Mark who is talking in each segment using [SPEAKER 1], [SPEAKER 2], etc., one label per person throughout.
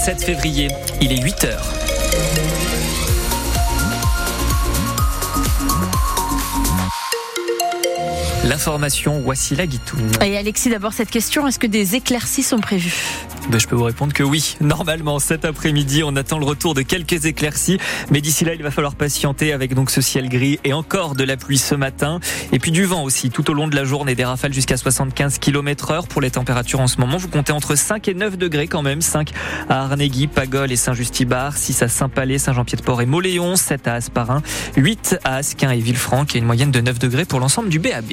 [SPEAKER 1] 27 février. Il est 8 heures. L'information, voici la guitoune.
[SPEAKER 2] Et Alexis, d'abord cette question, est-ce que des éclaircies sont prévues?
[SPEAKER 1] Ben, je peux vous répondre que oui. Normalement, cet après-midi, on attend le retour de quelques éclaircies. Mais d'ici là, il va falloir patienter avec donc ce ciel gris et encore de la pluie ce matin. Et puis du vent aussi tout au long de la journée. Des rafales jusqu'à 75 km heure pour les températures en ce moment. Vous comptez entre 5 et 9 degrés quand même. 5 à Arnegui, Pagol et Saint-Justibard. 6 à Saint-Palais, Saint-Jean-Pied-de-Port et Moléon. 7 à Asparin. 8 à Asquin et Villefranc. Et une moyenne de 9 degrés pour l'ensemble du BAB.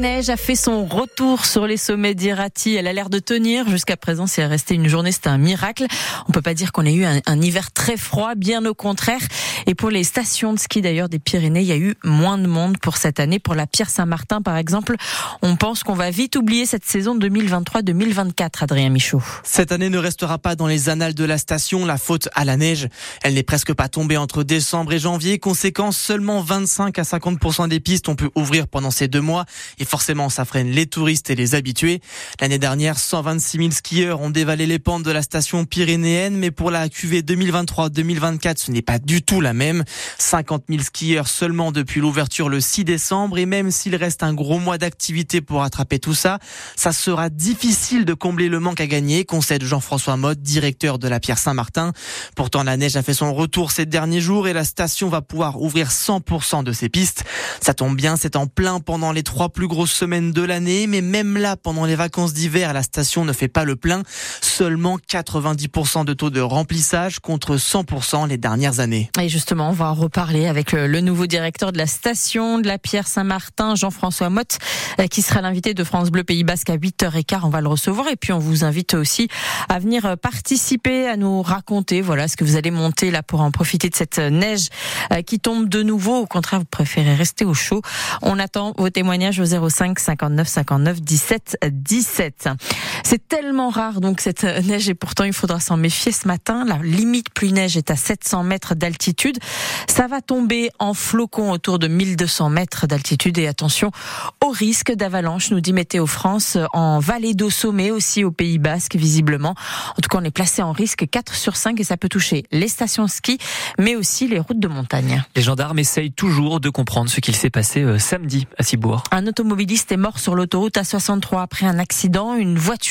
[SPEAKER 2] Neige a fait son retour sur les sommets d'Irati. Elle a l'air de tenir. Jusqu'à présent, elle restait une journée, c'était un miracle. On peut pas dire qu'on ait eu un, un, hiver très froid, bien au contraire. Et pour les stations de ski d'ailleurs des Pyrénées, il y a eu moins de monde pour cette année. Pour la Pierre Saint-Martin, par exemple, on pense qu'on va vite oublier cette saison 2023-2024, Adrien Michaud.
[SPEAKER 3] Cette année ne restera pas dans les annales de la station, la faute à la neige. Elle n'est presque pas tombée entre décembre et janvier. Conséquence, seulement 25 à 50% des pistes ont pu ouvrir pendant ces deux mois. Forcément, ça freine les touristes et les habitués. L'année dernière, 126 000 skieurs ont dévalé les pentes de la station pyrénéenne, mais pour la QV 2023-2024, ce n'est pas du tout la même. 50 000 skieurs seulement depuis l'ouverture le 6 décembre, et même s'il reste un gros mois d'activité pour attraper tout ça, ça sera difficile de combler le manque à gagner, concède Jean-François Mode, directeur de la Pierre Saint-Martin. Pourtant, la neige a fait son retour ces derniers jours et la station va pouvoir ouvrir 100% de ses pistes. Ça tombe bien, c'est en plein pendant les trois plus grosses semaines de l'année, mais même là, pendant les vacances d'hiver, la station ne fait pas le plein. Seulement 90% de taux de remplissage contre 100% les dernières années.
[SPEAKER 2] Et justement, on va en reparler avec le nouveau directeur de la station de la Pierre Saint-Martin, Jean-François Motte, euh, qui sera l'invité de France Bleu Pays Basque à 8h15. On va le recevoir et puis on vous invite aussi à venir participer, à nous raconter, voilà, ce que vous allez monter là pour en profiter de cette neige euh, qui tombe de nouveau. Au contraire, vous préférez rester au chaud. On attend vos témoignages au 05 59 59 17 17. C'est tellement rare donc cette neige et pourtant il faudra s'en méfier ce matin. La limite pluie neige est à 700 mètres d'altitude. Ça va tomber en flocons autour de 1200 mètres d'altitude et attention au risque d'avalanche, nous dit Météo France, en vallée d'eau sommet aussi au Pays Basque visiblement. En tout cas, on est placé en risque 4 sur 5 et ça peut toucher les stations ski mais aussi les routes de montagne.
[SPEAKER 1] Les gendarmes essayent toujours de comprendre ce qu'il s'est passé euh, samedi à Cibourg.
[SPEAKER 2] Un automobiliste est mort sur l'autoroute A63 après un accident. Une voiture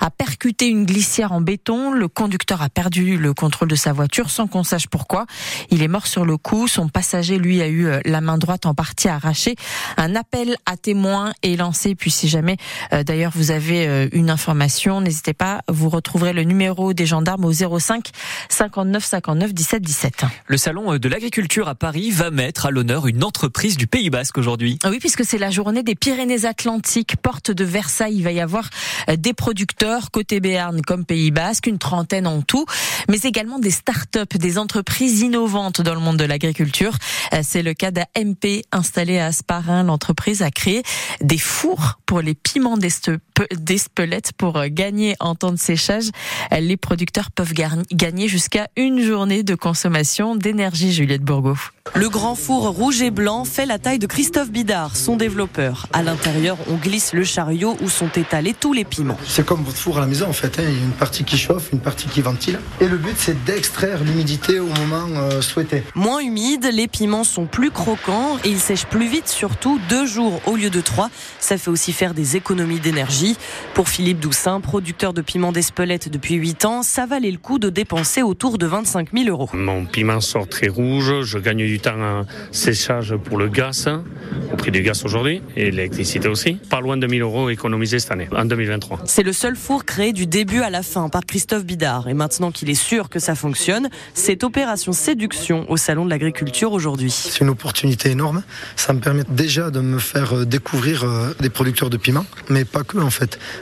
[SPEAKER 2] a percuté une glissière en béton. Le conducteur a perdu le contrôle de sa voiture sans qu'on sache pourquoi. Il est mort sur le coup. Son passager, lui, a eu euh, la main droite en partie arrachée. Un appel à témoins est lancé. Puis si jamais, euh, d'ailleurs, vous avez euh, une information, n'hésitez pas. Vous retrouverez le numéro des gendarmes au 05 59 59 17 17.
[SPEAKER 1] Le salon de l'agriculture à Paris va mettre à l'honneur une entreprise du Pays Basque aujourd'hui.
[SPEAKER 2] Oui, puisque c'est la journée des Pyrénées-Atlantiques, porte de Versailles. Il va y avoir des producteurs côté Béarn comme Pays Basque, une trentaine en tout, mais également des start-up, des entreprises innovantes dans le monde de l'agriculture. C'est le cas d'AMP installé à Asparin. L'entreprise a créé des fours pour les piments d'Espelette pour gagner en temps de séchage. Les producteurs peuvent gagner jusqu'à une journée de consommation d'énergie, Juliette Bourgo.
[SPEAKER 4] Le grand four rouge et blanc fait la taille de Christophe Bidard, son développeur. À l'intérieur, on glisse le chariot où sont étalés tous les piments.
[SPEAKER 5] C'est comme votre four à la maison en fait. Hein. Il y a une partie qui chauffe, une partie qui ventile. Et le but, c'est d'extraire l'humidité au moment euh, souhaité.
[SPEAKER 4] Moins humide, les piments sont plus croquants et ils sèchent plus vite, surtout deux jours au lieu de trois. Ça fait aussi faire des économies d'énergie. Pour Philippe Doussin, producteur de piments d'Espelette depuis 8 ans, ça valait le coup de dépenser autour de 25 000 euros.
[SPEAKER 6] Mon piment sort très rouge, je gagne du temps en séchage pour le gaz, au prix du gaz aujourd'hui, et l'électricité aussi. Pas loin de 1000 euros économisés cette année, en 2023.
[SPEAKER 4] C'est le seul four créé du début à la fin par Christophe Bidard. Et maintenant qu'il est sûr que ça fonctionne, c'est opération séduction au Salon de l'Agriculture aujourd'hui.
[SPEAKER 5] C'est une opportunité énorme. Ça me permet déjà de me faire découvrir des producteurs de piments, mais pas que en fait,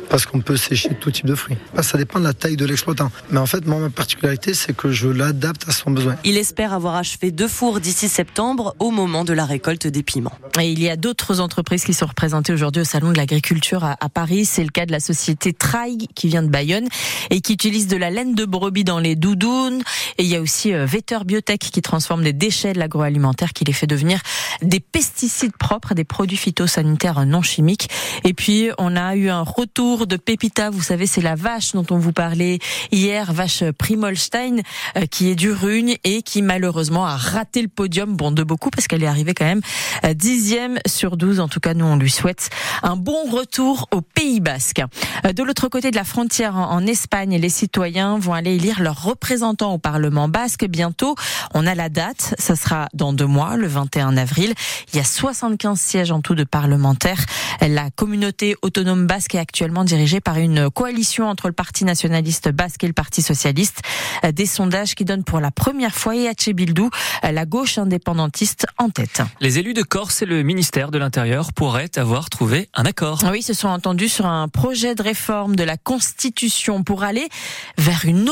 [SPEAKER 5] parce qu'on peut sécher tout type de fruits. Ça dépend de la taille de l'exploitant. Mais en fait, moi, ma particularité, c'est que je l'adapte à son besoin.
[SPEAKER 4] Il espère avoir achevé deux fours d'ici septembre au moment de la récolte des piments.
[SPEAKER 2] Et il y a d'autres entreprises qui sont représentés aujourd'hui au Salon de l'Agriculture à, Paris. C'est le cas de la société Traig qui vient de Bayonne et qui utilise de la laine de brebis dans les doudounes. Et il y a aussi euh, Vetter Biotech qui transforme des déchets de l'agroalimentaire, qui les fait devenir des pesticides propres, des produits phytosanitaires non chimiques. Et puis, on a eu un retour de Pépita. Vous savez, c'est la vache dont on vous parlait hier, vache Primolstein, euh, qui est du Rugne et qui malheureusement a raté le podium. Bon, de beaucoup parce qu'elle est arrivée quand même euh, dixième sur 12. En tout cas, nous, on lui souhaite un bon retour au Pays Basque. Euh, de l'autre côté de la frontière, en Espagne, les citoyens vont aller élire leurs représentants au Parlement basque bientôt. On a la date, ça sera dans deux mois, le 21 avril. Il y a 75 sièges en tout de parlementaires. La communauté autonome basque est actuellement dirigée par une coalition entre le Parti nationaliste basque et le Parti socialiste. Euh, des sondages qui donnent pour la première fois Eache Bildou, la gauche indépendantiste, en tête.
[SPEAKER 1] Les élus de Corse et le ministère de l'Intérieur pourraient avoir trouvé un accord.
[SPEAKER 2] Oui, se sont entendus sur un projet de réforme de la Constitution pour aller vers une,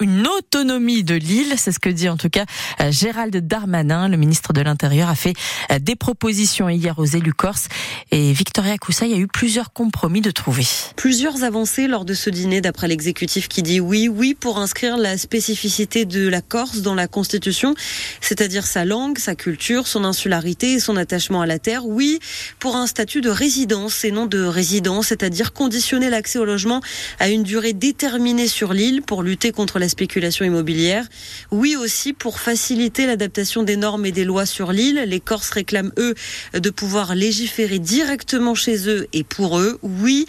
[SPEAKER 2] une autonomie de l'île. C'est ce que dit en tout cas euh, Gérald Darmanin, le ministre de l'Intérieur, a fait euh, des propositions hier aux élus corses et Victoria Koussaï a eu plusieurs compromis de trouver.
[SPEAKER 7] Plusieurs avancées lors de ce dîner d'après l'exécutif qui dit oui, oui pour inscrire la spécificité de la Corse dans la Constitution, c'est-à-dire sa langue, sa culture, son insularité et son attachement à la terre. Oui pour un statut de résidence et non de résidence, c'est-à-dire conditionner l'accès au logement à une durée déterminée sur l'île pour lutter contre la spéculation immobilière. Oui aussi pour faciliter l'adaptation des normes et des lois sur l'île. Les Corses réclament, eux, de pouvoir légiférer directement chez eux et pour eux. Oui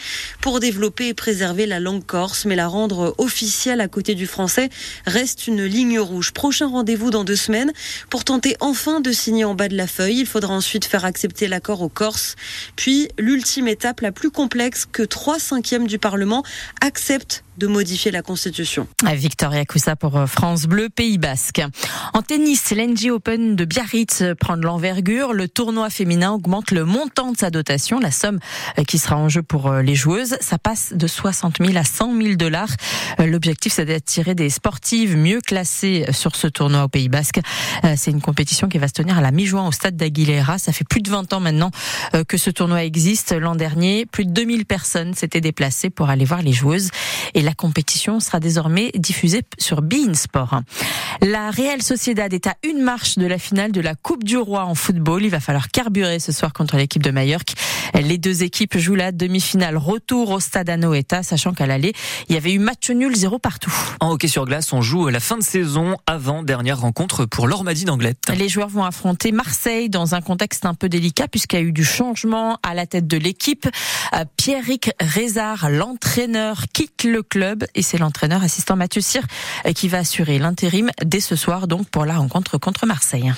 [SPEAKER 7] pour développer et préserver la langue corse, mais la rendre officielle à côté du français reste une ligne rouge. Prochain rendez-vous dans deux semaines pour tenter enfin de signer en bas de la feuille. Il faudra ensuite faire accepter l'accord aux Corses. Puis l'ultime étape la plus complexe que trois cinquièmes du Parlement acceptent de modifier la Constitution.
[SPEAKER 2] Victoria Coussa pour euh, France Bleu, Pays Basque. En tennis, l'NG Open de Biarritz prend de l'envergure. Le tournoi féminin augmente le montant de sa dotation, la somme euh, qui sera en jeu pour euh, les joueuses. Ça passe de 60 000 à 100 000 dollars. L'objectif, c'est d'attirer des sportives mieux classées sur ce tournoi au Pays Basque. C'est une compétition qui va se tenir à la mi-juin au stade d'Aguilera. Ça fait plus de 20 ans maintenant que ce tournoi existe. L'an dernier, plus de 2000 personnes s'étaient déplacées pour aller voir les joueuses. La compétition sera désormais diffusée sur Bein Sport. La Real Sociedad est à une marche de la finale de la Coupe du Roi en football. Il va falloir carburer ce soir contre l'équipe de Mallorca. Les deux équipes jouent la demi-finale retour au stade Anoeta, sachant qu'à l'aller, il y avait eu match nul zéro partout.
[SPEAKER 1] En hockey sur glace, on joue la fin de saison avant dernière rencontre pour l'Ormadie d'Anglette.
[SPEAKER 2] Les joueurs vont affronter Marseille dans un contexte un peu délicat puisqu'il y a eu du changement à la tête de l'équipe. Euh, Pierrick Rézard, l'entraîneur, quitte le et c'est l'entraîneur assistant Mathieu Cyr euh, qui va assurer l'intérim dès ce soir donc pour la rencontre contre Marseille.